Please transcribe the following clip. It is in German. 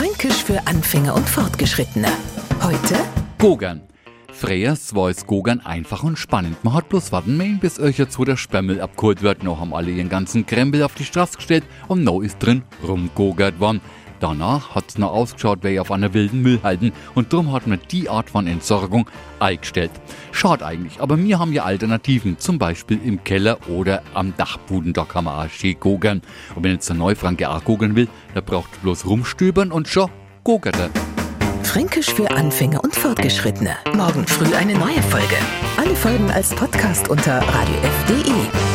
Fränkisch für Anfänger und Fortgeschrittene. Heute Gogern. Freyers es Gogern einfach und spannend. Man hat bloß warten müssen, bis euch jetzt wo der Sperrmüll abgeholt wird. Noch haben alle ihren ganzen Krempel auf die Straße gestellt und noch ist drin rumgogert worden. Danach hat's noch ausgeschaut wie auf einer wilden Müllhalden und drum hat man die Art von Entsorgung eingestellt. Schade eigentlich, aber wir haben ja Alternativen, zum Beispiel im Keller oder am Dachboden, da kann man auch schön gogern. Und wenn jetzt der Neufranke auch gogern will, der braucht bloß rumstöbern und schon gogert er. Fränkisch für Anfänger und Fortgeschrittene. Morgen früh eine neue Folge. Alle Folgen als Podcast unter radiof.de.